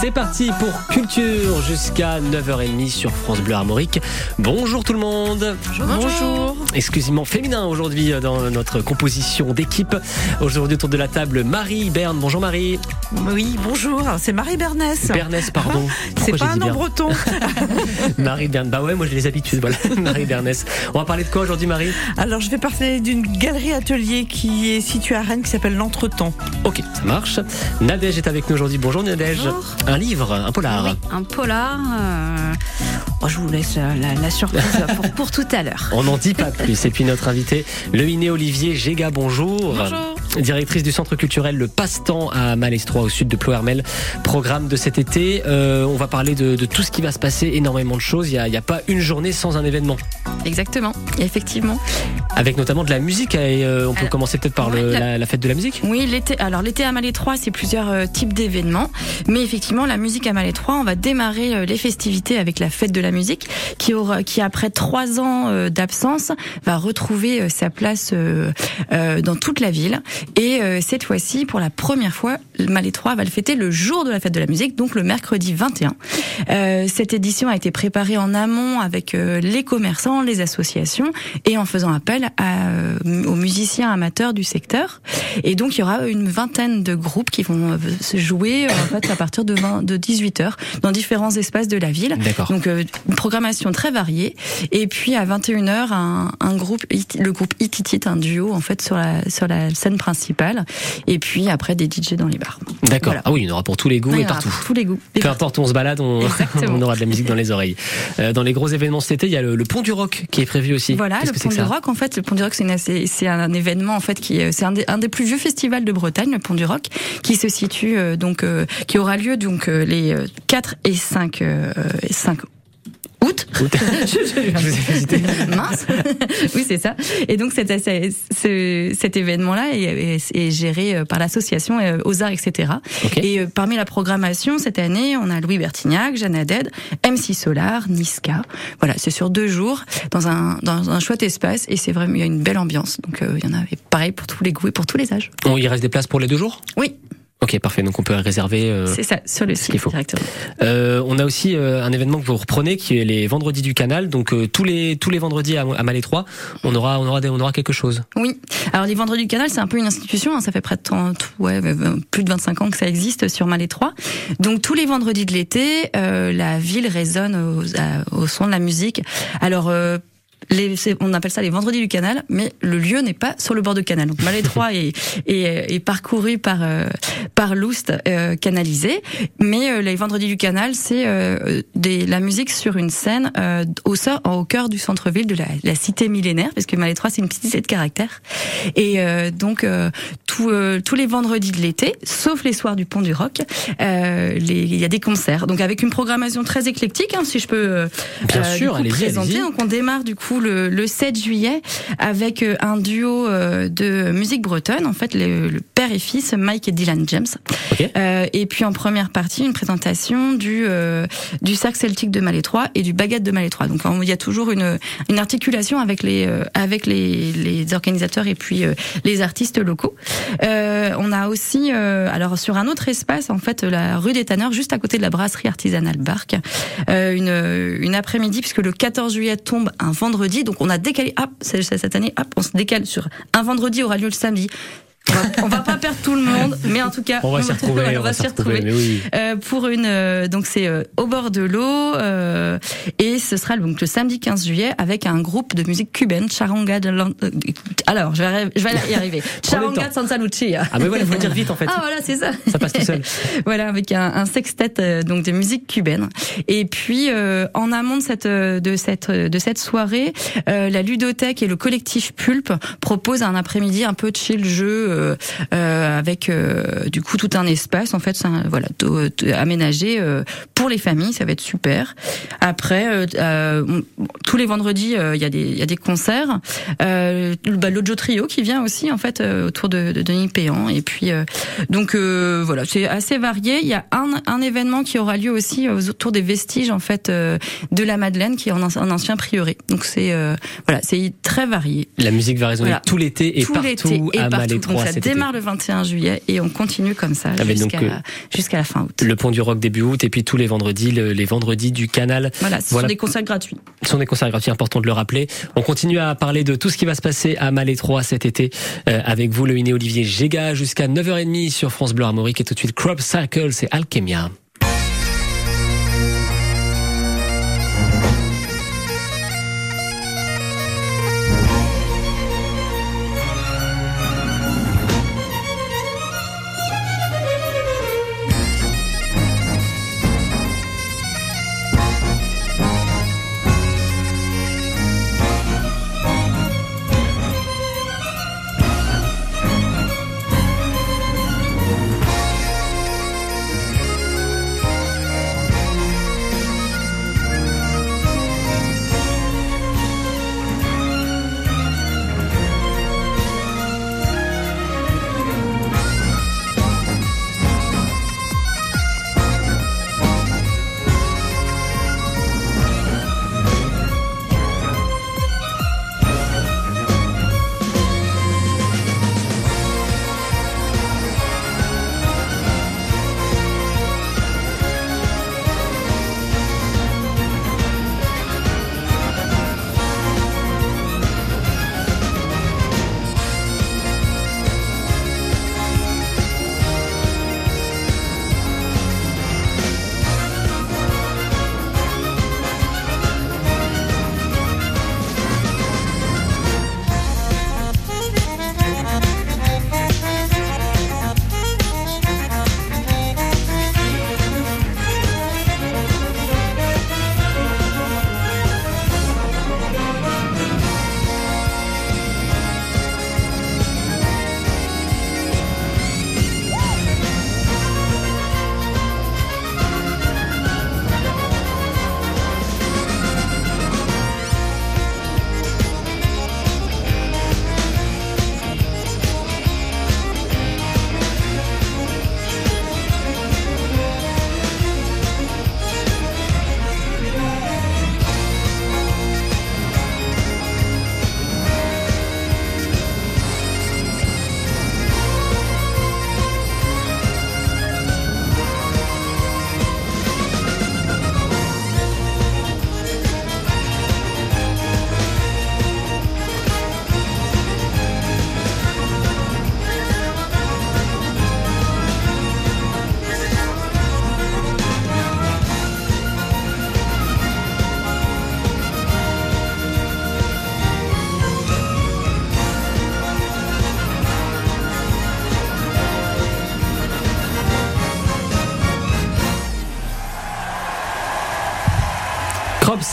C'est parti pour Culture jusqu'à 9h30 sur France Bleu Armorique. Bonjour tout le monde. Bonjour. Exclusivement féminin aujourd'hui dans notre composition d'équipe. Aujourd'hui autour de la table Marie Berne. Bonjour Marie. Oui, bonjour. C'est Marie Bernès. Bernès, pardon. C'est Pourquoi pas un nom breton. Marie Berne. Bah ouais, moi j'ai les habitudes. Voilà. Marie Bernès. On va parler de quoi aujourd'hui Marie? Alors, je vais parler d'une galerie atelier qui est située à Rennes qui s'appelle l'Entretemps. Ok, ça marche. Nadège est avec nous aujourd'hui. Bonjour Nadège. Bonjour. Un livre, un polar. Oui, un polar. euh, oh, je vous laisse euh, la, la surprise pour, pour tout à l'heure. On n'en dit pas plus. Et puis notre invité, le Iné Olivier Géga, bonjour. Bonjour. Directrice du centre culturel Le Passe-Temps à Malestroit, au sud de Ploermel. Programme de cet été. Euh, on va parler de, de tout ce qui va se passer, énormément de choses. Il n'y a, a pas une journée sans un événement. Exactement, effectivement. Avec notamment de la musique. Et euh, on peut Alors, commencer peut-être par le- la- fête de la musique. Oui, l'été. Alors l'été à Malétroit, c'est plusieurs euh, types d'événements, mais effectivement, la musique à Malétroit, on va démarrer euh, les festivités avec la fête de la musique, qui aura, qui après trois ans euh, d'absence, va retrouver euh, sa place euh, euh, dans toute la ville. Et euh, cette fois-ci, pour la première fois, Malétroit va le fêter le jour de la fête de la musique, donc le mercredi 21. Euh, cette édition a été préparée en amont avec euh, les commerçants, les associations et en faisant appel à, euh, aux musiciens amateurs du secteur. Et donc il y aura une vingtaine de groupes qui vont euh, se jouer euh, en fait à partir de, 20, de 18 h dans différents espaces de la ville. Donc euh, une programmation très variée. Et puis à 21h, un, un groupe, le groupe Ititit, un duo en fait sur la sur la scène principale. Et puis après des DJ dans les bars. D'accord. Voilà. Ah oui, il y en aura pour tous les goûts et partout. pour tous les goûts. Peu importe où on se balade, on, aura de la musique dans les oreilles. Euh, dans les gros événements cet été, il y a le, le Pont du Rock qui est prévu aussi. Voilà, le Pont du Rock, en fait, le Pont du Rock, c'est un événement en fait qui est- c'est un, des- un des plus vieux festivals de Bretagne, le Pont du Rock, qui se situe euh, donc euh, qui aura lieu donc les euh, 4 et 5 euh, 5 août. Je. Mince. oui, c'est ça. Et donc, cet, c'est- ce- cet événement-là est, est- est géré euh, par l'association aux arts, etc. Et euh, parmi la programmation, cette année, on a Louis Bertignac, Jeanne Haddad, MC Solar, Niska. Voilà, c'est sur deux jours, dans un, dans un chouette espace, et c'est vraiment, il y a une belle ambiance. Donc, euh, il y en a et pareil pour tous les goûts et pour tous les âges. On, il reste des places pour les deux jours? Oui, Ok, parfait. Donc on peut réserver. euh, c'est ça, sur le ce site qu'il faut. directement. Euh, on a aussi euh, un événement que vous reprenez qui est les vendredis du canal. Donc euh, tous les tous les vendredis à, à Malétroit, on aura on aura des- on aura quelque chose. Oui. Alors les Vendredis du Canal, c'est un peu une institution. hein, ça fait près de 30, ouais, plus de 25 ans que ça existe sur Malétroit. Donc tous les vendredis de l'été, euh, la ville résonne aux- à- au, son de la musique. Alors euh, les, on appelle ça les vendredis du canal, mais le lieu n'est pas sur le bord de canal. Donc Malétroit est, est, est parcouru par euh, par l'Oust euh, canalisé, mais euh, les vendredis du canal, c'est euh, des, la musique sur une scène euh, au, cœur du centre-ville de la, la cité millénaire, parce que Malétroit c'est une petite cité de caractère. Et euh, donc euh, tout, euh, tous les vendredis de l'été, sauf les soirs du Pont du Roc, euh, il y a des concerts. Donc avec une programmation très éclectique, hein, si je peux euh, Bien sûr, coup, allez-y, présenter. allez-y. Donc on démarre du coup le, le 7 juillet avec euh, un duo euh, de musique bretonne, en fait le, le père et fils Mike et Dylan James. Euh, et puis en première partie une présentation du euh, du sac celtique de Malétroit et du baguette de Malétroit. Donc il y a toujours une une articulation avec les euh, avec les, les organisateurs et puis les artistes locaux. On a aussi alors sur un autre espace en fait la rue des Tanneurs juste à côté de la brasserie artisanale Barque une une après-midi puisque le 14 juillet tombe un vendredi donc on a décalé hop cette année hop on se décale sur un vendredi aura lieu le samedi. On va, pas perdre tout le monde, mais en tout cas, On va s'y retrouver. on va s'y retrouver. Oui. euh, pour une euh, donc c'est euh, au bord de l'eau euh, et ce sera donc le samedi 15 juillet avec un groupe de musique cubaine Charanga de alors je vais arri- je vais y arriver Charanga de Santa Lucia Ah mais voilà, faut le dire vite en fait. ah voilà c'est ça Ça passe tout seul. voilà avec un, un sextet donc de musique cubaine et puis euh, en amont de cette de cette de cette soirée euh, la ludothèque et le collectif Pulpe proposent un après-midi un peu de chill jeu euh, euh, avec euh, du coup tout un espace en fait un- voilà to- aménagé euh, pour les familles ça va être super. Après euh, euh, tous les vendredis euh, il y a des il y a des concerts. Euh, bah, l'Ojo Trio qui vient aussi en fait euh, autour de, de Denis Péan. Et puis euh, donc euh, voilà c'est assez varié. Il y a un, un événement qui aura lieu aussi euh, autour des vestiges en fait euh, de la Madeleine qui est en un, ancien prieuré. Donc c'est euh, voilà c'est très varié. La musique va résonner Voilà. tout l'été et Tout partout et à partout. Ça démarre été. le 21 juillet et on continue comme ça Ah, jusqu'à euh, jusqu'à la fin août. Le Pont du Rock début août et puis tous les vendredis, le- les vendredis du canal. Voilà, ce Voilà. sont des concerts gratuits. Ce sont des concerts gratuits, important de le rappeler. On continue à parler de tout ce qui va se passer à Malétroit cet été euh, avec vous, le Iné Olivier Géga, jusqu'à 9h30 sur France Bleu Armorique et tout de suite Crop Circle, c'est Alchemia.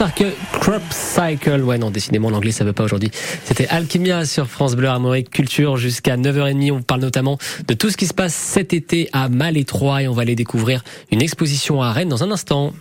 Cycle, Crop Cycle. Ouais, non, décidément, l'anglais, ça veut pas aujourd'hui. C'était Alchemia sur France Bleu Armorique Culture jusqu'à 9h30. On parle notamment de tout ce qui se passe cet été à Malétroit et on va aller découvrir une exposition à Rennes dans un instant.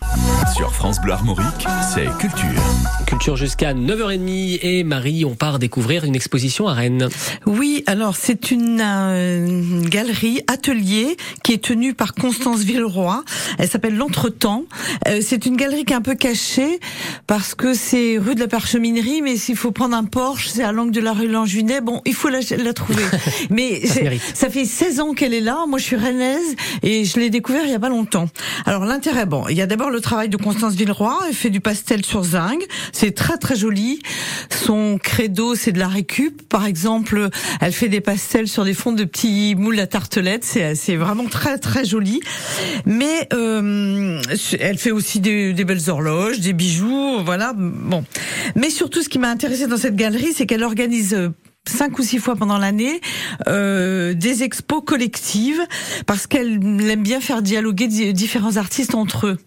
Sur France Bleu Armorique, c'est culture. Culture jusqu'à 9h30 et Marie, on part découvrir une exposition à Rennes. Oui, alors c'est une, euh, une galerie atelier qui est tenue par Constance Villeroy. Elle s'appelle l'Entretemps. Euh, c'est une galerie qui est un peu cachée parce que c'est rue de la Parcheminerie, mais s'il faut prendre un Porsche, c'est à l'angle de la rue Lanjunet. Bon, il faut la, la trouver. mais Ça ça fait 16 ans qu'elle est là. Moi, je suis rennaise et je l'ai découvert il y a pas longtemps. Alors l'intérêt, bon, il y a d'abord le travail de Constance Villeroy. Elle fait du pastel sur zinc. C'est très très joli. Son credo, c'est de la récup. Par exemple, elle fait des pastels sur des fonds de petits moules à tartelettes. C'est c'est vraiment très très joli. Mais euh, elle fait aussi des, des belles horloges, des bijoux, voilà. Bon. Mais surtout, ce qui m'a intéressé dans cette galerie, c'est qu'elle organise euh, cinq ou six fois pendant l'année euh, des expos collectives parce qu'elle aime bien faire dialoguer di- différents artistes entre eux.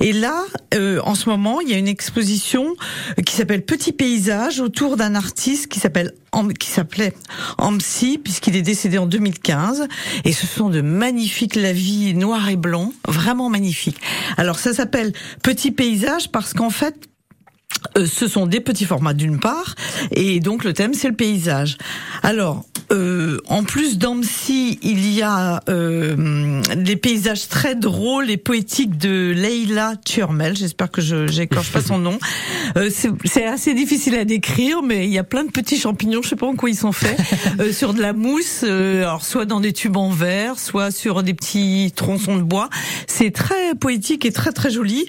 Et là, euh, en ce moment, il y a une exposition qui s'appelle Petit paysage autour d'un artiste qui s'appelle qui s'appelait Amsi puisqu'il est décédé en 2015 et ce sont de magnifiques lavis noirs et blancs, vraiment magnifiques. Alors ça s'appelle Petit paysage parce qu'en fait euh, ce sont des petits formats d'une part, et donc le thème c'est le paysage. Alors, Euh, en plus d'Amsi, il y a euh, des paysages très drôles et poétiques de Leila Turmel. J'espère que je j'écorche pas son nom. Euh, c'est- assez difficile à décrire, mais il y a plein de petits champignons, je sais pas en quoi ils sont faits, euh, sur de la mousse, euh, alors soit dans des tubes en verre, soit sur des petits tronçons de bois. C'est très poétique et très très joli.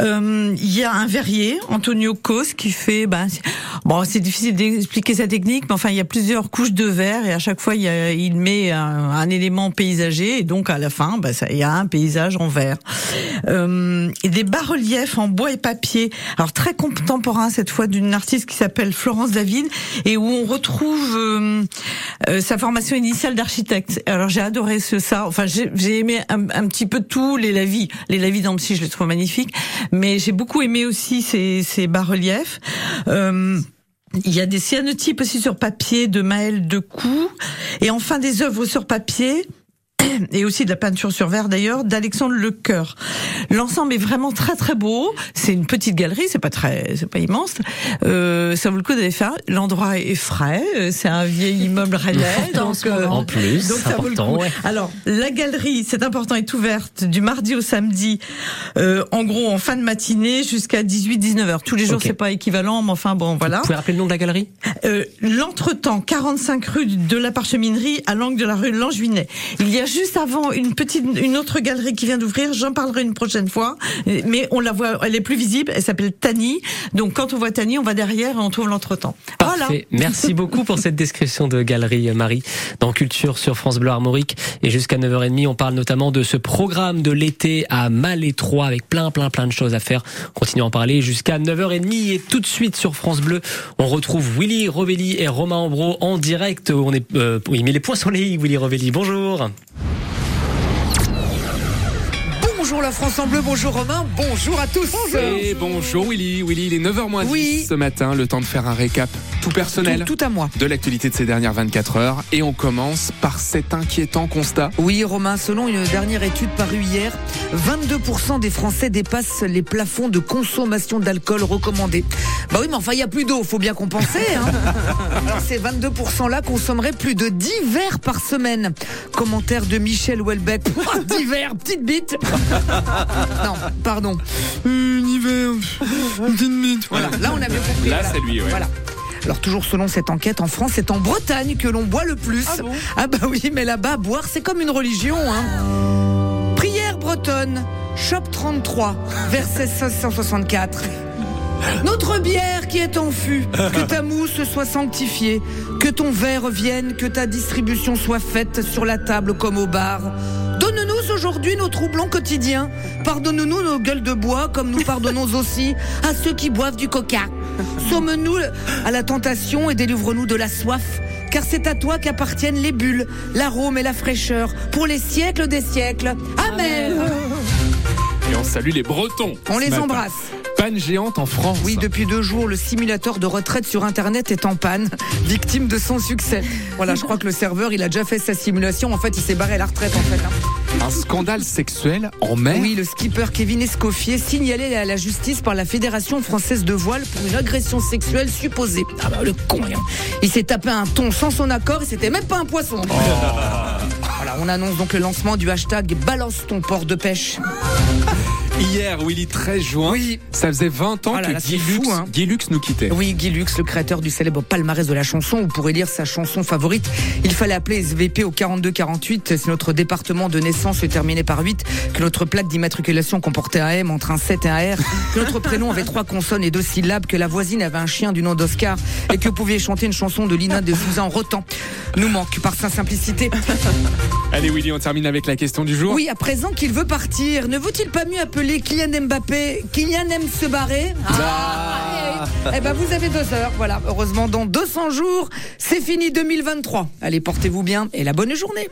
Euh, Il y a un verrier, Antonio Qui fait, ben, bon, c'est difficile d'expliquer sa technique, mais enfin, il y a plusieurs couches de verre et à chaque fois, il, met un, élément paysager et donc à la fin, ben, il y a un paysage en verre. Euh, et des bas-reliefs en bois et papier, alors très contemporain cette fois d'une artiste qui s'appelle Florence David et où on retrouve euh, euh, sa formation initiale d'architecte. Alors j'ai adoré ce ça, enfin j'ai aimé un, petit peu tout les lavis, les lavis d'Ampsi, je les trouve magnifiques, mais j'ai beaucoup aimé aussi ces, ces bas-reliefs. Euh, il y a des cyanotypes aussi sur papier de Maël Decou et enfin des œuvres sur papier et aussi de la peinture sur verre d'ailleurs d'Alexandre Lecoeur. L'ensemble est vraiment très très beau. C'est une petite galerie, c'est pas très, c'est pas immense. Euh, ça vaut le coup d'aller faire. L'endroit est frais. euh, C'est un vieil immeuble rennais, En donc moment. En plus, donc ça vaut le important, coup. ouais. Alors la galerie, c'est important, est ouverte du mardi au samedi, euh, en gros en fin de matinée jusqu'à 18-19 heures. Tous les jours Ok. c'est pas équivalent, mais enfin bon voilà. Vous pouvez rappeler le nom de la galerie? Euh, L'entretemps, 45 rue de la Parcheminerie, à l'angle de la rue Langevinet. Il y a juste avant une petite, une autre galerie qui vient d'ouvrir. J'en parlerai une prochaine fois, mais on la voit, elle est plus visible. Elle s'appelle Tani. Donc quand on voit Tani, on va derrière et on trouve l'entretemps. Voilà. Merci beaucoup pour cette description de galerie, euh, Marie, dans Culture sur France Bleu Armorique. Et jusqu'à 9h30, on parle notamment de ce programme de l'été à Malétroit avec plein, plein, plein de choses à faire. On continue à en parler jusqu'à 9h30 et tout de suite sur France Bleu, on retrouve Willy Rovelli et Romain Ambro en direct. On est, euh, il met les points sur les i, Willy Rovelli. Bonjour. Bonjour la France en bleu, bonjour Romain, bonjour à tous. Et bonjour Willy, Willy, il est 9h moins 10 Oui. ce matin, le temps de faire un récap tout personnel Tout, tout à moi. de l'actualité de ces dernières 24 heures. Et on commence par cet inquiétant constat. Oui Romain, selon une dernière étude parue hier, 22% des Français dépassent les plafonds de consommation d'alcool recommandés. Bah oui mais enfin il n'y a plus d'eau, faut bien compenser. Hein Alors ces 22% là consommeraient plus de 10 verres par semaine. Commentaire de Michel Houellebecq. Ouah, 10 verres, petite bite. non, pardon. Une hiver, une petite bite. Voilà, là on a bien compris. Là, voilà. c'est lui, ouais. Voilà. Alors toujours selon cette enquête, en France, c'est en Bretagne que l'on boit le plus. Ah, bah oui, mais là-bas, boire, c'est comme une religion. Hein. Prière bretonne, Shop 33, verset 1664. Notre bière qui est en fût, que ta mousse soit sanctifiée, que ton verre vienne, que ta distribution soit faite sur la table comme au bar. Donne-nous aujourd'hui nos troublons quotidiens. Pardonne-nous nos gueules de bois comme nous pardonnons aussi à ceux qui boivent du coca. Somme-nous à la tentation et délivre-nous de la soif. Car c'est à toi qu'appartiennent les bulles, l'arôme et la fraîcheur pour les siècles des siècles. Amen. Et on salue les Bretons. On les matin. embrasse. Panne géante en France. Oui, depuis deux jours, le simulateur de retraite sur Internet est en panne, victime de son succès. Voilà, je crois que le serveur, il a déjà fait sa simulation. En fait, il s'est barré à la retraite, en fait. hein. Un scandale sexuel en mer. Oui, le skipper Kevin Escoffier signalé à la justice par la Fédération française de voile pour une agression sexuelle supposée. Ah bah le con, hein. Il s'est tapé un ton sans son accord et c'était même pas un poisson. Voilà, on annonce donc le lancement du hashtag Balance ton port de pêche. Hier, Willy, 13 juin. Oui. Ça faisait 20 ans Ah là que là, Guy, fou, Lux, hein. Guy Lux nous quittait. Oui, Guy Lux, le créateur du célèbre palmarès de la chanson, vous pourrez lire sa chanson favorite. Il fallait appeler SVP au 42-48. C'est notre département de naissance se terminait par 8. Que notre plaque d'immatriculation comportait un M entre un 7 et un R. Que notre prénom avait trois consonnes et deux syllabes. Que la voisine avait un chien du nom d'Oscar. Et que vous pouviez chanter une chanson de Lina de Souza en rotant. Nous manque par sa simplicité. Allez, Willy, on termine avec la question du jour. Oui, à présent qu'il veut partir, ne vaut-il pas mieux appeler Kylian Mbappé Kylian aime se barrer Ah, Eh ben vous avez deux heures, voilà. Heureusement, dans 200 jours, c'est fini 2023. Allez, portez-vous bien et la bonne journée.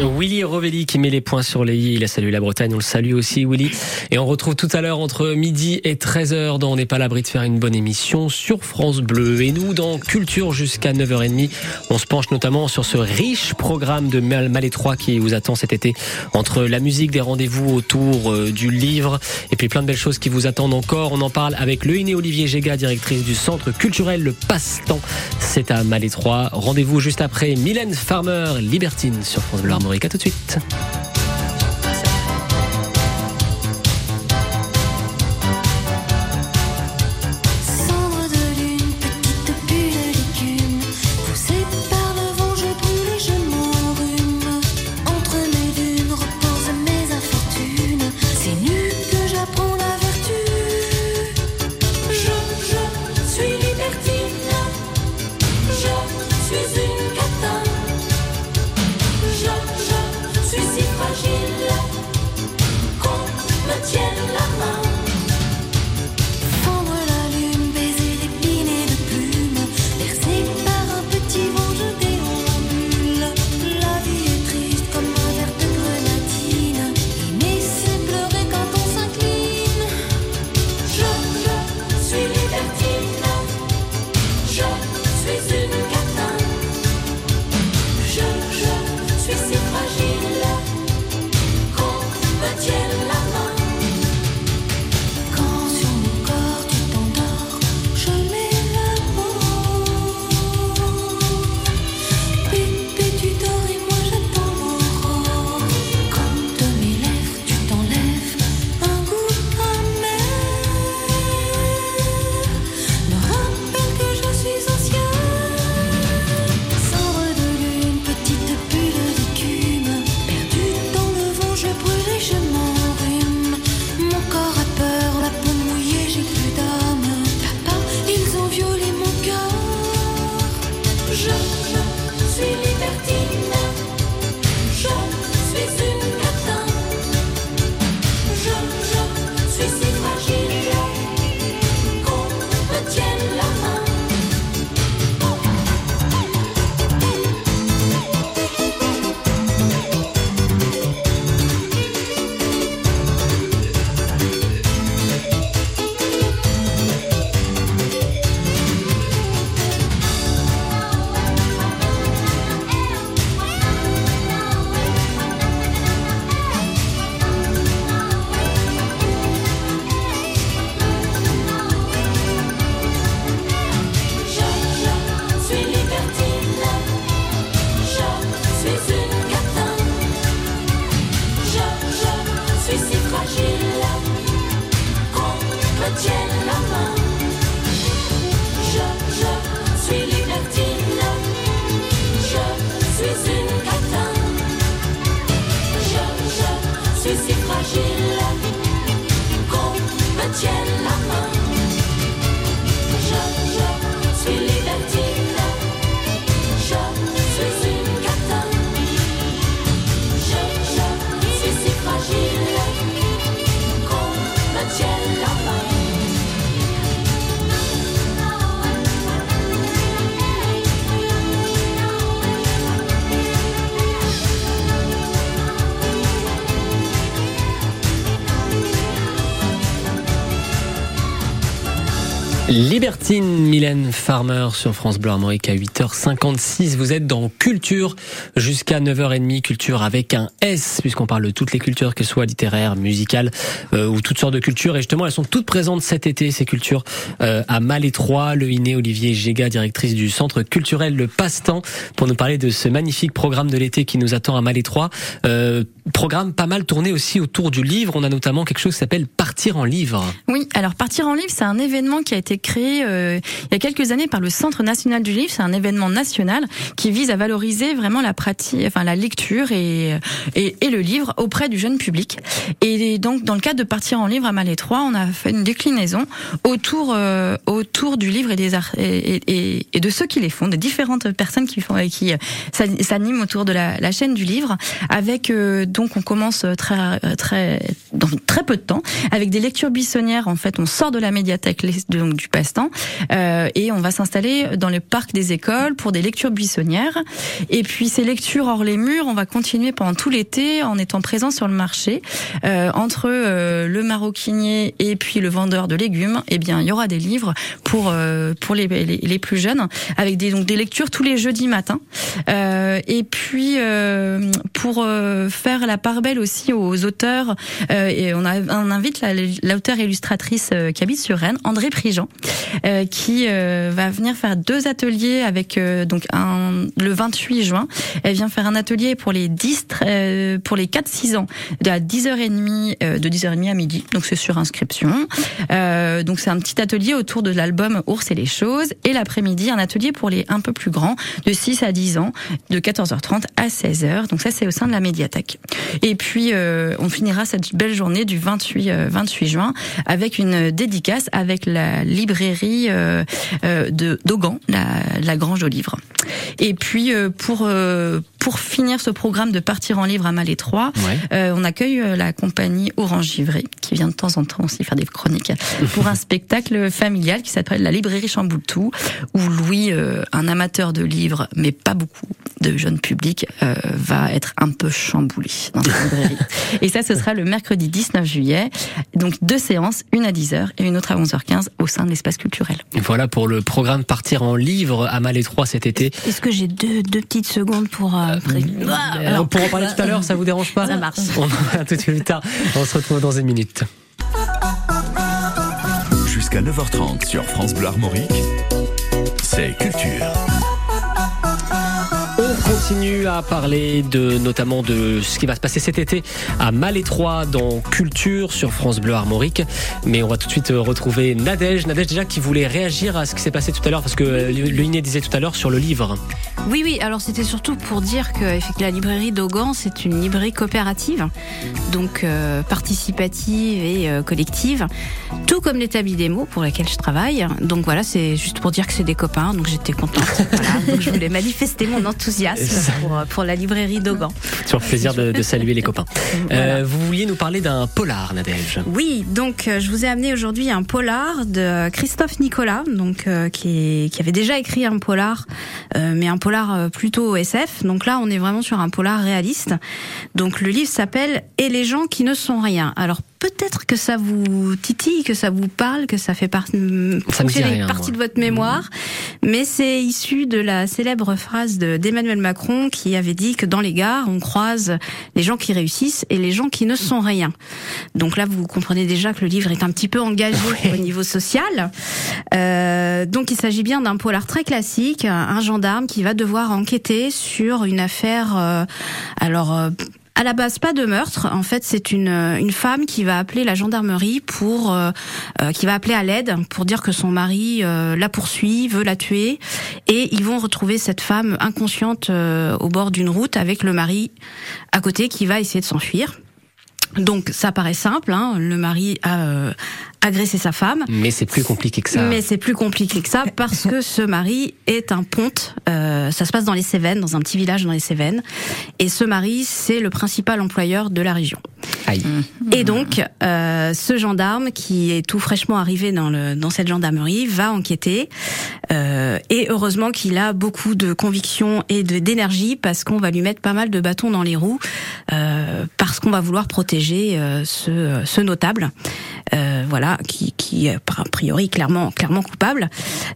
Willy Rovelli qui met les points sur les i. Il a salué la Bretagne. On le salue aussi, Willy. Et on retrouve tout à l'heure entre midi et 13h dans On n'est pas à l'abri de faire une bonne émission sur France Bleu. Et nous, dans Culture jusqu'à 9h30, on se penche notamment sur ce riche programme de Mal Malétroit qui vous attend cet été entre la musique, des rendez-vous autour euh, du livre et puis plein de belles choses qui vous attendent encore. On en parle avec le Iné Olivier Géga, directrice du centre culturel Le Passe-Temps. C'est à Malétroit. Rendez-vous juste après Mylène Farmer, Libertine sur France Bleu Armorique. À tout de suite. Libertine Mylène Farmer sur France Bleu Armorique à 8h56. Vous êtes dans Culture jusqu'à 9h30. Culture avec un S puisqu'on parle de toutes les cultures, qu'elles soient littéraires, musicales euh, ou toutes sortes de cultures. Et justement, elles sont toutes présentes cet été, ces cultures, euh, à Malétroit. Le Iné Olivier Géga, directrice du centre culturel Le Passe-Temps, pour nous parler de ce magnifique programme de l'été qui nous attend à Malétroit. Euh, programme pas mal tourné aussi autour du livre. On a notamment quelque chose qui s'appelle Partir en livre. Oui, alors Partir en livre, c'est un événement qui a été créé euh, il y a quelques années par le Centre national du livre. C'est un événement national qui vise à valoriser vraiment la pratique, enfin la lecture et, et, et le livre auprès du jeune public. Et donc, dans le cadre de Partir en livre à Malétroit, on a fait une déclinaison autour euh, autour du livre et des et, et, et de ceux qui les font, des différentes personnes qui font qui s'animent autour de la, la chaîne du livre, avec euh, donc on commence très très dans très peu de temps avec des lectures buissonnières. En fait, on sort de la médiathèque donc du passe-temps euh, et on va s'installer dans le parc des écoles pour des lectures buissonnières. Et puis ces lectures hors les murs, on va continuer pendant tout l'été en étant présent sur le marché euh, entre euh, le maroquinier et puis le vendeur de légumes. Eh bien, il y aura des livres pour euh, pour les, les, plus jeunes avec des donc des lectures tous les jeudis matins. Euh, et puis euh, pour euh, la part belle aussi aux auteurs, euh, et on, invite la- l'auteure illustratrice euh, qui habite sur Rennes, André Prigent, euh, qui va venir faire deux ateliers avec donc le 28 juin. Elle vient faire un atelier pour les 10 euh, pour les 4-6 ans de à 10h30 euh, de 10h30 à midi. Donc c'est sur inscription. Donc c'est un petit atelier autour de l'album Ours et les choses et l'après-midi un atelier pour les un peu plus grands de 6 à 10 ans de 14h30 à 16h. Donc ça c'est au sein de la médiathèque. Et puis euh, on finira cette belle journée du 28 euh, 28 juin avec une dédicace avec la librairie euh, euh, de d'Augan, la, la Grange aux livres. Et puis euh, pour euh, pour finir ce programme de partir en livre à Malétroit, Ouais. euh, on accueille la compagnie Orange Givré qui vient de temps en temps aussi faire des chroniques pour un spectacle familial qui s'appelle la librairie Chamboultou où Louis, euh, un amateur de livres mais pas beaucoup de jeunes publics, euh, va être un peu chamboulé dans cette librairie. Et ça, ce sera le mercredi 19 juillet. Donc deux séances, une à 10h et une autre à 11h15 au sein de l'espace culturel. Voilà pour le programme Partir en livre à Malétroit cet été. Est-ce que j'ai deux, deux petites secondes pour... euh, pré- Ah, Euh, alors, pour en parler tout à l'heure, ça vous dérange pas Ça marche. On en parle tout de suite plus tard. On se retrouve dans une minute. Jusqu'à 9h30 sur France Bleu Armorique, c'est culture. On continue à parler de notamment de ce qui va se passer cet été à Malétroit dans Culture sur France Bleu Armorique. Mais on va tout de suite euh, retrouver Nadège. Nadège déjà qui voulait réagir à ce qui s'est passé tout à l'heure parce que euh, Luiné disait tout à l'heure sur le livre. Oui, oui, alors c'était surtout pour dire que la librairie d'Augan, c'est une librairie coopérative, donc euh, participative et euh, collective, tout comme l'établi des mots pour laquelle je travaille. Donc voilà, c'est juste pour dire que c'est des copains, donc j'étais contente. Voilà, donc je voulais manifester mon enthousiasme pour, euh, pour la librairie d'Augan. Toujours plaisir de, de saluer les copains. Voilà. Euh, vous vouliez nous parler d'un polar, Nadège. Oui, donc euh, je vous ai amené aujourd'hui un polar de Christophe Nicolas, donc euh, qui, est- qui avait déjà écrit un polar, euh, mais un polar plutôt SF. Donc là, on est vraiment sur un polar réaliste. Donc le livre s'appelle Et les gens qui ne sont rien. Alors peut-être que ça vous titille, que ça vous parle, que ça fait par- Ça rien, partie moi. de votre mémoire, mais c'est issu de la célèbre phrase de- d'Emmanuel Macron qui avait dit que dans les gares, on croise les gens qui réussissent et les gens qui ne sont rien. Donc là, vous comprenez déjà que le livre est un petit peu engagé au niveau social. Euh, donc il s'agit bien d'un polar très classique, un gendarme qui va devoir enquêter sur une affaire. euh, alors. Euh, à la base, pas de meurtre. En fait, c'est une une femme qui va appeler la gendarmerie pour euh, euh, qui va appeler à l'aide pour dire que son mari euh, la poursuit, veut la tuer, et ils vont retrouver cette femme inconsciente euh, au bord d'une route avec le mari à côté qui va essayer de s'enfuir. Donc ça paraît simple, hein, le mari a agressé sa femme. Mais c'est plus compliqué que ça. Mais c'est plus compliqué que ça parce que ce mari est un ponte. Euh, ça se passe dans les Cévennes, dans un petit village dans les Cévennes. Et ce mari, c'est le principal employeur de la région. Aïe. Et donc, euh, ce gendarme qui est tout fraîchement arrivé dans, le, dans cette gendarmerie va enquêter. Euh, et heureusement qu'il a beaucoup de conviction et de d'énergie parce qu'on va lui mettre pas mal de bâtons dans les roues euh, parce qu'on va vouloir protéger euh, ce, ce notable. Euh, voilà, qui, qui est a priori clairement clairement coupable.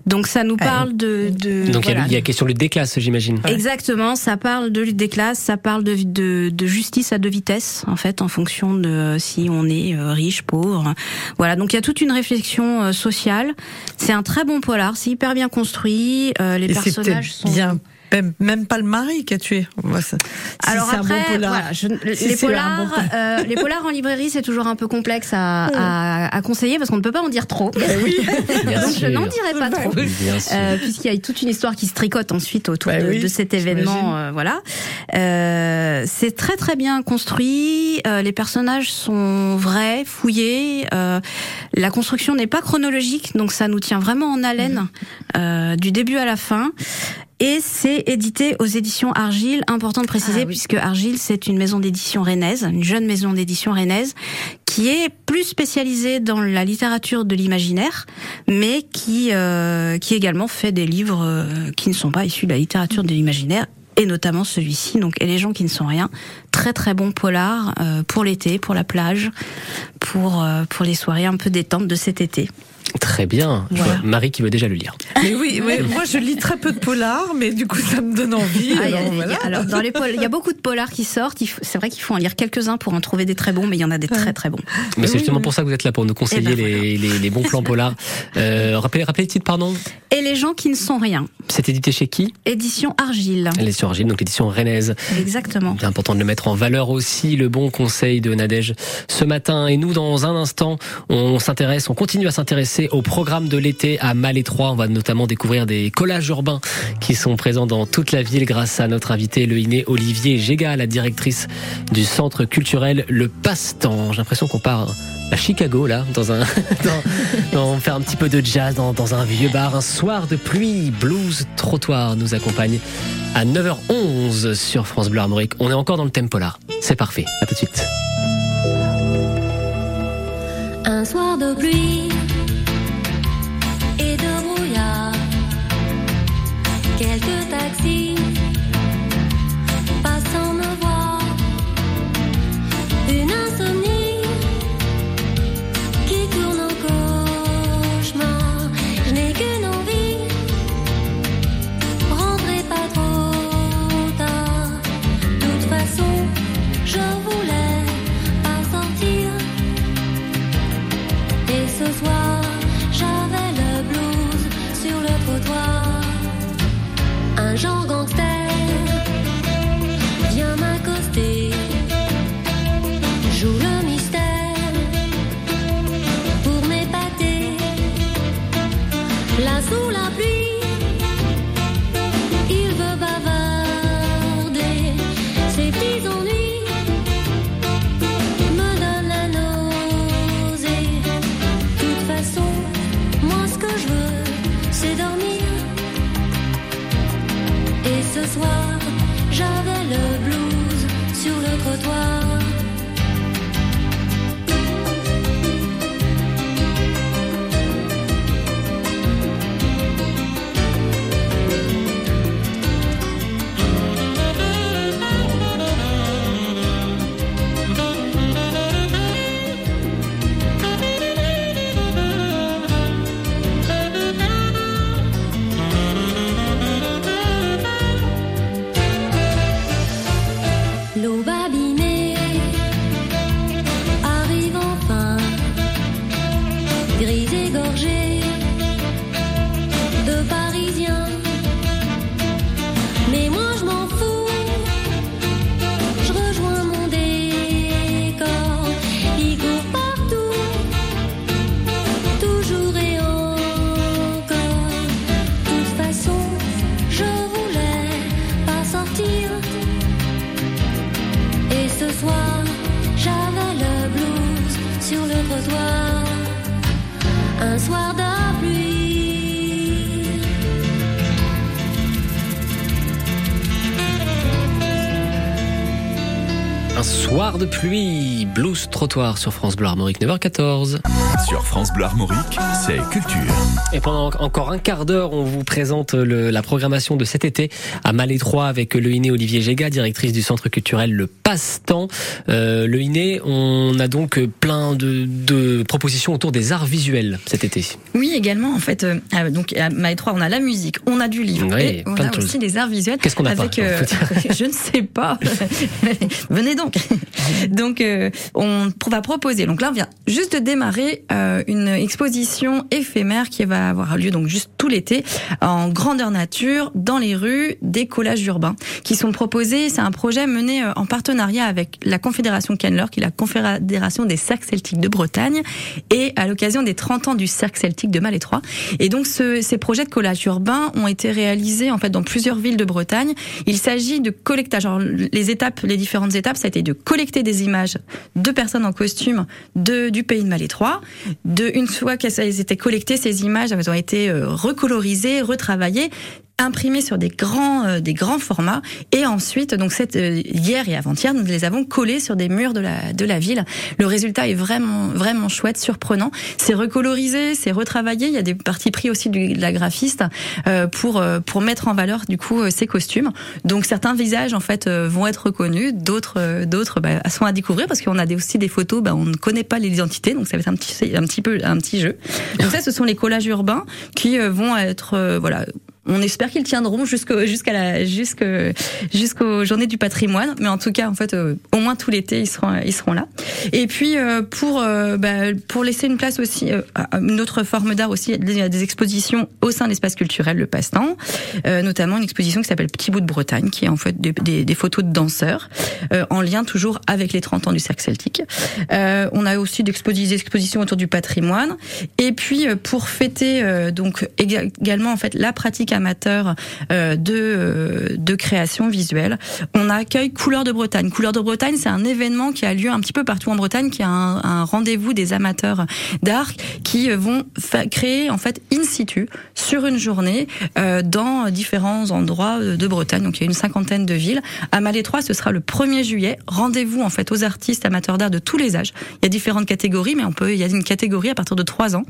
Donc ça nous parle de, de Donc il y a- voilà, il y, a question de déclasse, j'imagine. Exactement, ça parle de lutte des classes, ça parle de, de, de justice à deux vitesses, en fait, en fonction de euh, si on est euh, riche, pauvre. Voilà, donc il y a toute une réflexion euh, sociale. C'est un très bon polar, c'est hyper bien construit, euh, les Et personnages sont... bien. Même, même pas le mari qui a tué. Si Alors c'est un après, bon polar. voilà, je- Si les polars, bon polar. euh, les polars en librairie, c'est toujours un peu complexe à, à, à conseiller parce qu'on ne peut pas en dire trop. Bien Donc je n'en dirai pas trop. Euh, puisqu'il y a toute une histoire qui se tricote ensuite autour Bah de, oui, de cet événement. euh, voilà, Euh, c'est très très bien construit. euh, les personnages sont vrais, fouillés. euh, La construction n'est pas chronologique, donc ça nous tient vraiment en haleine euh, du début à la fin. Et c'est édité aux éditions Argile. Important de préciser, Ah oui. puisque Argile, c'est une maison d'édition rennaise, une jeune maison d'édition rennaise, qui est plus spécialisée dans la littérature de l'imaginaire, mais qui, euh, qui également fait des livres euh, qui ne sont pas issus de la littérature de l'imaginaire, et notamment celui-ci, donc Et les gens qui ne sont rien. Très très bon polar euh, pour l'été, pour la plage, pour, euh, pour les soirées un peu détentes de cet été. Très bien. Je vois Voilà. Marie qui veut déjà le lire. Mais oui, oui, moi je lis très peu de polars, mais du coup ça me donne envie. Ah, il y a- alors, il y a- voilà. alors, dans les il y a beaucoup de polars qui sortent. C'est vrai qu'il faut en lire quelques-uns pour en trouver des très bons, mais il y en a des très très bons. Mais c'est Oui, justement oui. pour ça que vous êtes là, pour nous conseiller Eh ben, les, les, les bons plans polars. Euh, rappelez, rappelez le titre, pardon. Et les gens qui ne sont rien. C'est édité chez qui? Édition Argile. Sur Argile, donc l'édition rennaise. Exactement. C'est important de le mettre en valeur aussi, le bon conseil de Nadège ce matin. Et nous, dans un instant, on s'intéresse, on continue à s'intéresser au programme de l'été à Malétroit. On va notamment découvrir des collages urbains qui sont présents dans toute la ville grâce à notre invité, le Iné Olivier Géga, la directrice du centre culturel Le Passe-Temps. J'ai l'impression qu'on part à Chicago, là, dans un, dans- faire un petit peu de jazz dans, dans un vieux bar. Un soir de pluie, blues trottoir nous accompagne à 9h11 sur France Bleu Armorique. On est encore dans le thème polar. C'est parfait. À tout de suite. Un soir de pluie pluie, blues trottoir sur France Bleu Armorique 9h14. Sur France Bleu Armorique, c'est culture. Et pendant encore un quart d'heure, on vous présente le- la programmation de cet été à Malétroit avec le Iné Olivier Géga, directrice du centre culturel Le Passe-Temps. Euh, le Iné, on a donc plein de, de propositions autour des arts visuels cet été. Oui, également, en fait. euh, ah, donc, à Malétroit, on a la musique, on a du livre, Oui, et on a de choses. aussi des arts visuels. Qu'est-ce qu'on a pas, avec, euh, Je ne sais pas. Venez donc. Donc, euh, on va proposer. Donc là, on vient juste de démarrer euh, une exposition éphémère qui va avoir lieu donc juste l'été en grandeur nature, dans les rues, des collages urbains qui sont proposés. C'est un projet mené euh, en partenariat avec la Confédération Kenler, qui est la Confédération des cercles celtiques de Bretagne, et à l'occasion des 30 ans du cercle celtique de Malétroit. Et donc ce- ces projets de collage urbain ont été réalisés en fait dans plusieurs villes de Bretagne. Il s'agit de collectage. Alors, les étapes, les différentes étapes, ça a été de collecter des images de personnes en costume de, du pays de Malétroit. De, une fois qu'elles étaient collectées, ces images elles ont été euh, recolorisées, retravaillées imprimées sur des grands euh, des grands formats. Et ensuite donc cette euh, hier et avant-hier nous les avons collées sur des murs de la de la ville. Le résultat est vraiment vraiment chouette surprenant. C'est recolorisé c'est retravaillé. Il y a des parties pris aussi du, de la graphiste euh, pour euh, pour mettre en valeur du coup euh, ces costumes. Donc certains visages en fait euh, vont être reconnus. D'autres d'autres bah, sont à découvrir parce qu'on a des, aussi des photos bah, on ne connaît pas les identités donc ça va être un petit un petit peu un petit jeu. Donc ça ce sont les collages urbains qui vont être voilà on espère qu'ils tiendront jusqu'à la jusque jusqu'aux journées du patrimoine, mais en tout cas en fait euh, au moins tout l'été ils seront ils seront là. Et puis euh, pour euh, bah, pour laisser une place aussi euh, à une autre forme d'art aussi il y a des expositions au sein de l'espace culturel le passe-temps, notamment une exposition qui s'appelle Petit bout de Bretagne qui est en fait des, des, des photos de danseurs en lien toujours avec les 30 ans du cercle celtique. On a aussi des expositions autour du patrimoine et puis pour fêter donc éga- également en fait la pratique amateur euh, de euh, de création visuelle, on accueille Couleur de Bretagne. Couleur de Bretagne, c'est un événement qui a lieu un petit peu partout en Bretagne, qui est un, rendez-vous des amateurs d'art qui euh, vont créer en fait in situ sur une journée dans différents endroits de Bretagne. Donc il y a une cinquantaine de villes. À Malétroit, ce sera le 1er juillet. Rendez-vous en fait aux artistes amateurs d'art de tous les âges. Il y a différentes catégories, mais il y a une catégorie à partir de 3 ans.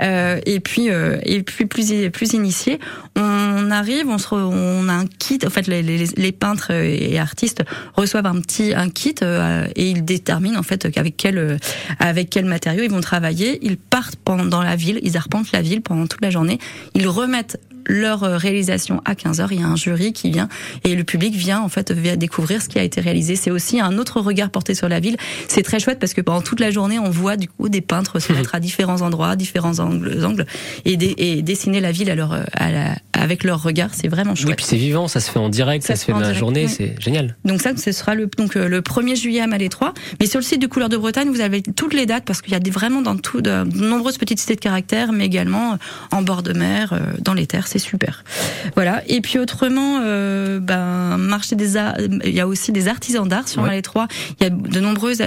Et puis et puis plus plus initié, on arrive, on se re- on a un kit. En fait, les, les, les peintres et artistes reçoivent un petit un kit euh, et ils déterminent en fait avec quel euh, avec quel matériau ils vont travailler. Ils partent pendant dans la ville, ils arpentent la ville pendant toute la journée. Ils remettent leur euh, réalisation à 15h, il y a un jury qui vient et le public vient en fait vient découvrir ce qui a été réalisé. C'est aussi un autre regard porté sur la ville. C'est très chouette parce que pendant toute la journée, on voit du coup des peintres se mettre à différents endroits, différents angles, angles et, dessiner la ville à leur, à la- avec leur regard. C'est vraiment Oui, chouette. puis c'est vivant, ça se fait en direct, ça, Ça se fait dans la journée, oui. c'est génial. Donc ça, ce sera le, donc, euh, le 1er juillet à Malétroit. Mais sur le site de Couleur de Bretagne, vous avez toutes les dates parce qu'il y a des, vraiment dans tout, de, de nombreuses petites cités de caractère, mais également euh, en bord de mer, dans les terres, c'est super. Voilà. Et puis autrement, euh, ben, marché des arts, il y a aussi des artisans d'art sur Ouais. Malétroit. Il y a de nombreux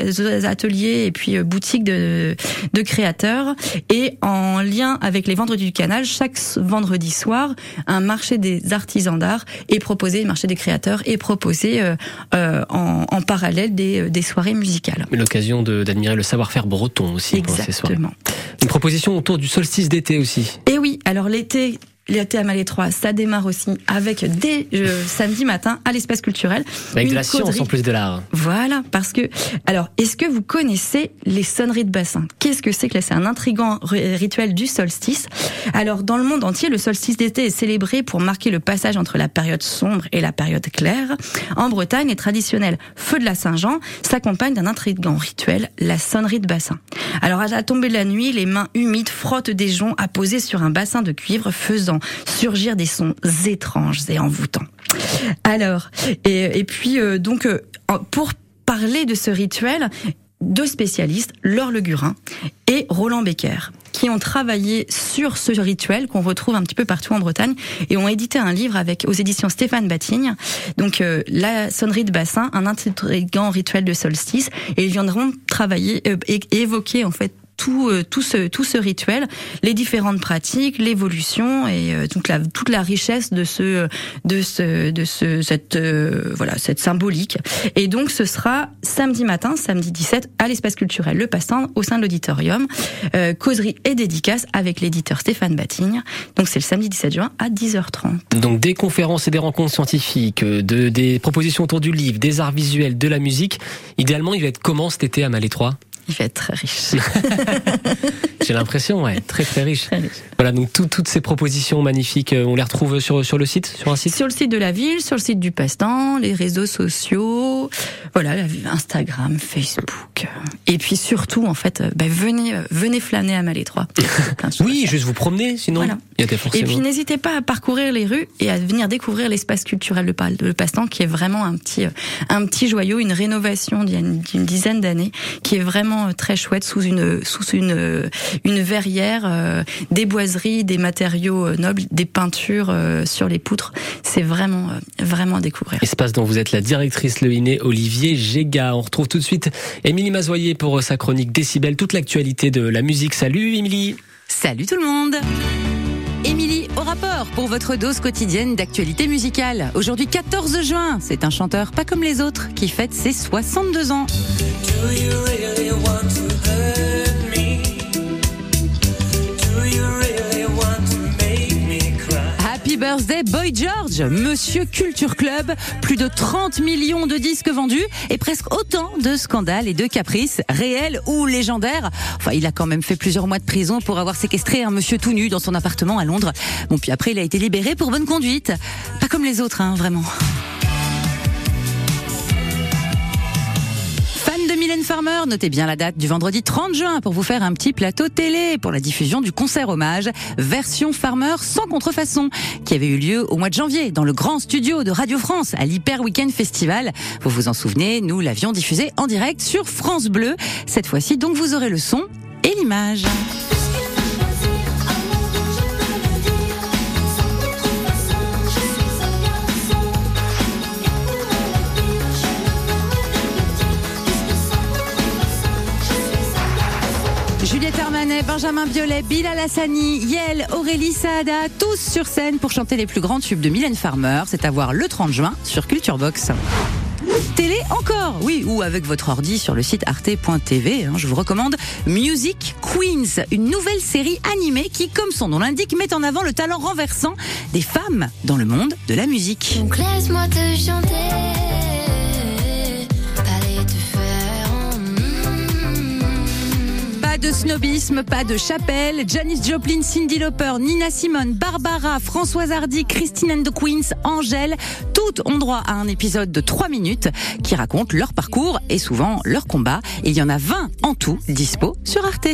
ateliers et puis euh, boutiques de, de créateurs. Et en lien avec les vendredis du canal, chaque vendredi soir, un marché des artisans d'art est proposé, marché des créateurs est proposé euh, euh, en, en parallèle des, des soirées musicales. Mais l'occasion d'admirer le savoir-faire breton aussi pendant ces soirées. Exactement. Une proposition autour du solstice d'été aussi. Et oui, alors l'été. L'été à Malétroit, ça démarre aussi avec dès euh, samedi matin à l'espace culturel. Avec de la science en plus de l'art. Voilà, parce que alors, est-ce que vous connaissez les sonneries de bassin? Qu'est-ce que c'est que là? C'est un intrigant ri- rituel du solstice. Alors, dans le monde entier, le solstice d'été est célébré pour marquer le passage entre la période sombre et la période claire. En Bretagne, les traditionnels feux de la Saint-Jean s'accompagnent d'un intrigant rituel, la sonnerie de bassin. Alors, à la tombée de la nuit, les mains humides frottent des joncs apposés sur un bassin de cuivre, faisant surgir des sons étranges et envoûtants. Alors, et, puis euh, donc euh, pour parler de ce rituel, deux spécialistes, Laure Legurin et Roland Becker, qui ont travaillé sur ce rituel qu'on retrouve un petit peu partout en Bretagne et ont édité un livre avec aux éditions Stéphane Batigne. Donc euh, la sonnerie de bassin, un intrigant rituel de solstice, et ils viendront travailler euh, évoquer en fait tout, euh, tout, ce, tout ce rituel, les différentes pratiques, l'évolution et euh, toute, la, toute la richesse de ce, de ce, de ce, cette, euh, voilà, cette symbolique. Et donc, ce sera samedi matin, samedi 17, à l'espace culturel Le Passant, au sein de l'auditorium, euh, causerie et dédicace avec l'éditeur Stéphane Batigne. Donc, c'est le samedi 17 juin à 10h30. Donc des conférences et des rencontres scientifiques, euh, de, des propositions autour du livre, des arts visuels, de la musique. Idéalement, il va être comment cet été à Malétroit Il va être très riche. J'ai l'impression, ouais, très très riche. Très riche. Voilà, donc tout- toutes ces propositions magnifiques, euh, on les retrouve sur, sur le site, sur un site Sur le site de la ville, sur le site du Passe-Temps, les réseaux sociaux, voilà, Instagram, Facebook. Et puis surtout, en fait, euh, bah, venez, euh, venez flâner à Malétroit. Oui, juste vous promener, sinon Voilà. il y a des Et forcément. puis n'hésitez pas à parcourir les rues et à venir découvrir l'espace culturel de de Passe-Temps, qui est vraiment un petit, un petit joyau, une rénovation d'il y a une, d'une dizaine d'années, qui est vraiment euh, très chouette sous une, sous une, euh, une verrière, euh, des boiseries, des matériaux nobles, des peintures euh, sur les poutres. C'est vraiment, euh, vraiment à découvrir. Espace dont vous êtes la directrice Le Iné, Olivier Géga. On retrouve tout de suite Émilie Mazoyer pour sa chronique Décibel, toute l'actualité de la musique. Salut Émilie Salut tout le monde Émilie au rapport pour votre dose quotidienne d'actualité musicale. Aujourd'hui 14 juin, c'est un chanteur pas comme les autres qui fête ses 62 ans. Birthday Boy George, Monsieur Culture Club, plus de 30 millions de disques vendus et presque autant de scandales et de caprices, réels ou légendaires. Enfin, il a quand même fait plusieurs mois de prison pour avoir séquestré un monsieur tout nu dans son appartement à Londres. Bon, puis après, il a été libéré pour bonne conduite. Pas comme les autres, hein, vraiment. Mylène Farmer, notez bien la date du vendredi 30 juin pour vous faire un petit plateau télé pour la diffusion du concert hommage version Farmer sans contrefaçon qui avait eu lieu au mois de janvier dans le grand studio de Radio France à l'Hyper Weekend Festival. Vous vous en souvenez, nous l'avions diffusé en direct sur France Bleu. Cette fois-ci, donc vous aurez le son et l'image. Juliette Armanet, Benjamin Biolay, Bilal Hassani, Yel, Aurélie Saada, tous sur scène pour chanter les plus grands tubes de Mylène Farmer. C'est à voir le 30 juin sur Culture Box. Télé encore, oui, ou avec votre ordi sur le site arte.tv. hein, je vous recommande Music Queens, une nouvelle série animée qui, comme son nom l'indique, met en avant le talent renversant des femmes dans le monde de la musique. Donc laisse-moi te chanter, de snobisme, pas de chapelle. Janis Joplin, Cindy Lauper, Nina Simone, Barbara, Françoise Hardy, Christine and the Queens, Angèle, toutes ont droit à un épisode de 3 minutes qui raconte leur parcours et souvent leur combat. Il y en a 20 en tout dispo sur Arte.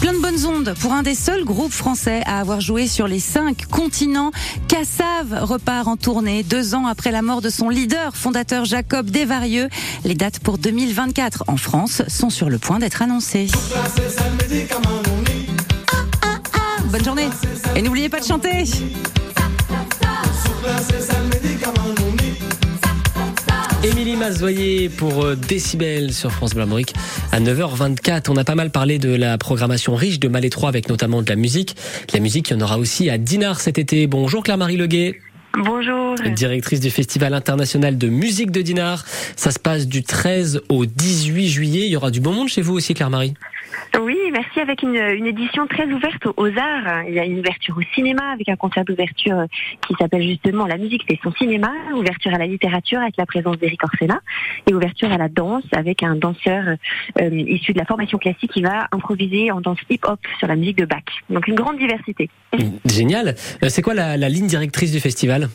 Plein de bonnes ondes pour un des seuls groupes français à avoir joué sur les cinq continents. Cassav repart en tournée deux ans après la mort de son leader, fondateur Jacob Desvarieux. Les dates pour 2024 en France sont sur le point d'être annoncées. Ah, ah, ah, bonne journée et n'oubliez pas de chanter. Mazoyer pour euh, Décibel sur France Bleu à 9h24. On a pas mal parlé de la programmation riche de Malétroit avec notamment de la musique. De la musique, il y en aura aussi à Dinard cet été. Bonjour Claire-Marie Leguet. Bonjour. Directrice du Festival international de musique de Dinard. Ça se passe du 13 au 18 juillet. Il y aura du bon monde chez vous aussi, Claire-Marie. Oui, merci. Avec une, édition très ouverte aux, arts. Il y a une ouverture au cinéma avec un concert d'ouverture euh, qui s'appelle justement La musique fait son cinéma. Ouverture à la littérature avec la présence d'Éric Orsena. Et ouverture à la danse avec un danseur euh, issu de la formation classique qui va improviser en danse hip-hop sur la musique de Bach. Donc une grande diversité. Génial. Euh, C'est quoi la ligne directrice du festival?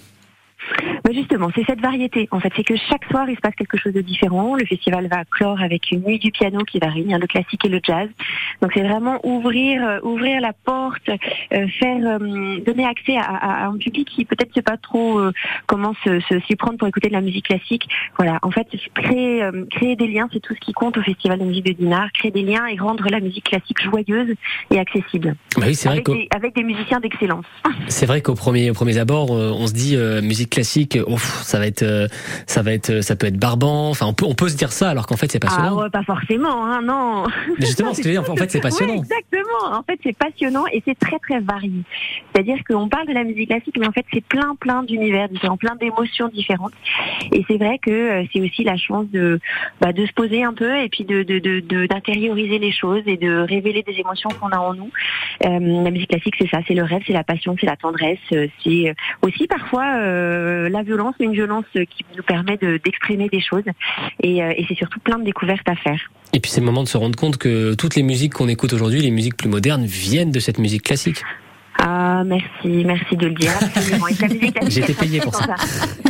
Mais justement, c'est cette variété. En fait, c'est que chaque soir, il se passe quelque chose de différent. Le festival va clore avec une nuit du piano qui va réunir le classique et le jazz. Donc, c'est vraiment ouvrir, euh, ouvrir la porte, euh, faire euh, donner accès à, à- à un public qui peut-être ne sait pas trop euh, comment se se- s'y prendre pour écouter de la musique classique. Voilà. En fait, créer, euh, créer des liens, c'est tout ce qui compte au festival de musique de Dinard. Créer des liens et rendre la musique classique joyeuse et accessible. Bah oui, c'est vrai Avec, des, avec des musiciens d'excellence. c'est vrai qu'au premier, au premier abord, euh, on se dit euh, musique classique, oh, ça va être, euh, ça va être, euh, ça peut être barbant. Enfin, on peut, on peut se dire ça, alors qu'en fait, c'est Ah passionnant. ouais, pas forcément, hein, non. Mais justement, ce que je veux dire, en fait, c'est passionnant. Exactement. En fait, c'est passionnant et c'est très très varié. C'est-à-dire qu'on parle de la musique classique, mais en fait, c'est plein plein d'univers différents, plein d'émotions différentes. Et c'est vrai que euh, c'est aussi la chance de bah, de se poser un peu et puis de d'intérioriser les choses et de révéler des émotions qu'on a en nous. Euh, la musique classique, c'est ça, c'est le rêve, c'est la passion, c'est la tendresse, c'est aussi parfois euh, la violence, mais une violence euh, qui nous permet de- d'exprimer des choses. Et, euh, et c'est surtout plein de découvertes à faire. Et puis c'est le moment de se rendre compte que toutes les musiques qu'on écoute aujourd'hui, les musiques plus modernes, viennent de cette musique classique. Ah, merci, merci de le dire. Elle payé pour ça.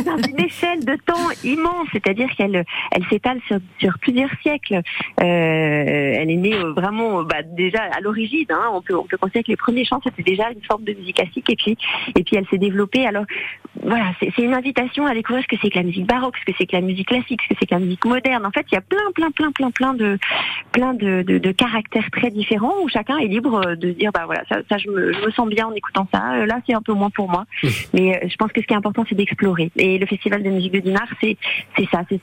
dans une échelle de temps immense, c'est-à-dire qu'elle elle s'étale sur, sur plusieurs siècles. Euh, elle est née euh, vraiment, euh, bah, déjà à l'origine. Hein, on peut on peut considérer que les premiers chants c'était déjà une forme de musique classique et puis et puis elle s'est développée. Alors voilà, c'est c'est une invitation à découvrir ce que c'est que la musique baroque, ce que c'est que la musique classique, ce que c'est que la musique moderne. En fait, il y a plein plein plein plein plein de plein de, de, de caractères très différents où chacun est libre de dire bah voilà ça, ça je, me, je me sens bien en écoutant ça. Euh, Là c'est un peu moins pour moi. Mais euh, je pense que ce qui est important c'est d'explorer. Et le festival de musique de Dinard c'est c'est ça, c'est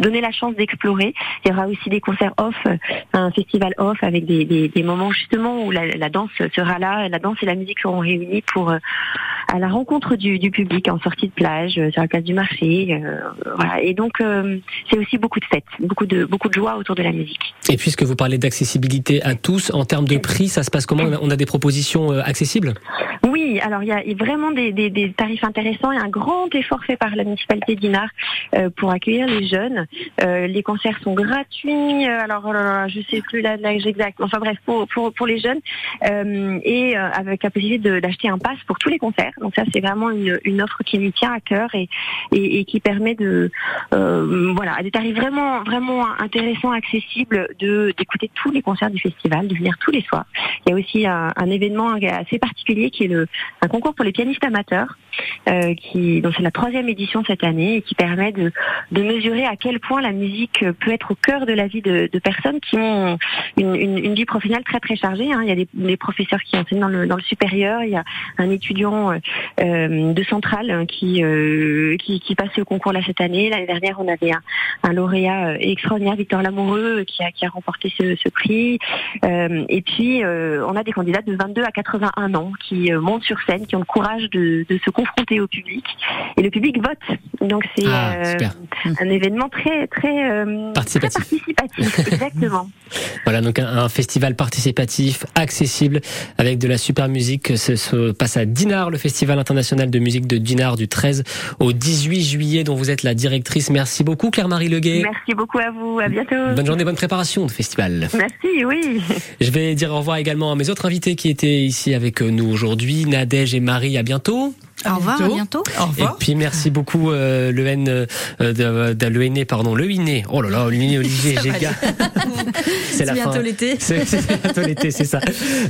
donner la chance d'explorer. Il y aura aussi des concerts off, euh, un festival off avec des, des, des moments justement où la, la danse sera là, la danse et la musique seront réunies pour à la rencontre du, du public en sortie de plage, sur la place du marché. euh, voilà. Et donc euh, c'est aussi beaucoup de fêtes, beaucoup de beaucoup de joie autour de la musique. Et puisque vous parlez d'accessibilité à tous, en termes de prix, ça se passe comment? On a- On a des propositions Oui, alors il y a vraiment des, tarifs intéressants et un grand effort fait par la municipalité d'Inard euh, pour accueillir les jeunes. Euh, les concerts sont gratuits. euh, alors oh je sais plus la- l'âge exact. Enfin bref, pour les jeunes et avec la possibilité d'acheter un pass pour tous les concerts. Donc ça c'est vraiment une, offre qui nous tient à cœur et qui permet de voilà à des tarifs vraiment intéressants, accessibles, d'écouter tous les concerts du festival, de venir tous les soirs. Il y a aussi un événement assez particulier qui est le, un concours pour les pianistes amateurs, euh, qui, dont c'est la troisième édition cette année et qui permet de, de mesurer à quel point la musique peut être au cœur de la vie de, de personnes qui ont une, une, une vie professionnelle très très chargée. hein. Il y a des, des professeurs qui enseignent dans le, dans le supérieur, il y a un étudiant euh, euh, de centrale hein, qui, euh, qui, qui passe au concours là cette année. L'année dernière, on avait un, un lauréat euh, extraordinaire, Victor Lamoureux, qui a, qui a remporté ce, ce prix. Euh, et puis, on a des candidats de 22 à 81 ans qui montent sur scène, qui ont le courage de, de se confronter au public. Et le public vote. Donc, c'est Ah, euh, un événement très, très, euh, Participatif. très participatif. Exactement. Voilà, donc un, un festival participatif, accessible, avec de la super musique. Ce se passe à Dinard, le festival international de musique de Dinard du 13 au 18 juillet, dont vous êtes la directrice. Merci beaucoup, Claire-Marie Leguet. Merci beaucoup à vous. À bientôt. Bonne journée, bonne préparation de festival. Merci, oui. Je vais dire au revoir également à mes autres invités qui étaient ici avec nous aujourd'hui, Nadège et Marie. À bientôt. Au revoir, à bientôt. Au Et revoir. puis merci beaucoup euh, le N euh, de, de l'ENE, pardon, le INE. Oh là là, le INE Olivier Géga. C'est la bientôt l'été. C'est bientôt l'été, c'est ça.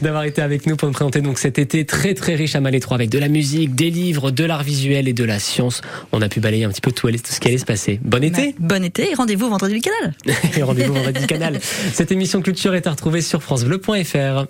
D'avoir été avec nous pour nous présenter donc cet été très très riche à Malétroit avec de la musique, des livres, de l'art visuel et de la science. On a pu balayer un petit peu tout, tout ce qui allait se passer. Bon été Bon été et rendez-vous vendredi du canal. et rendez-vous vendredi canal. Cette émission culture est à retrouver sur francebleu.fr.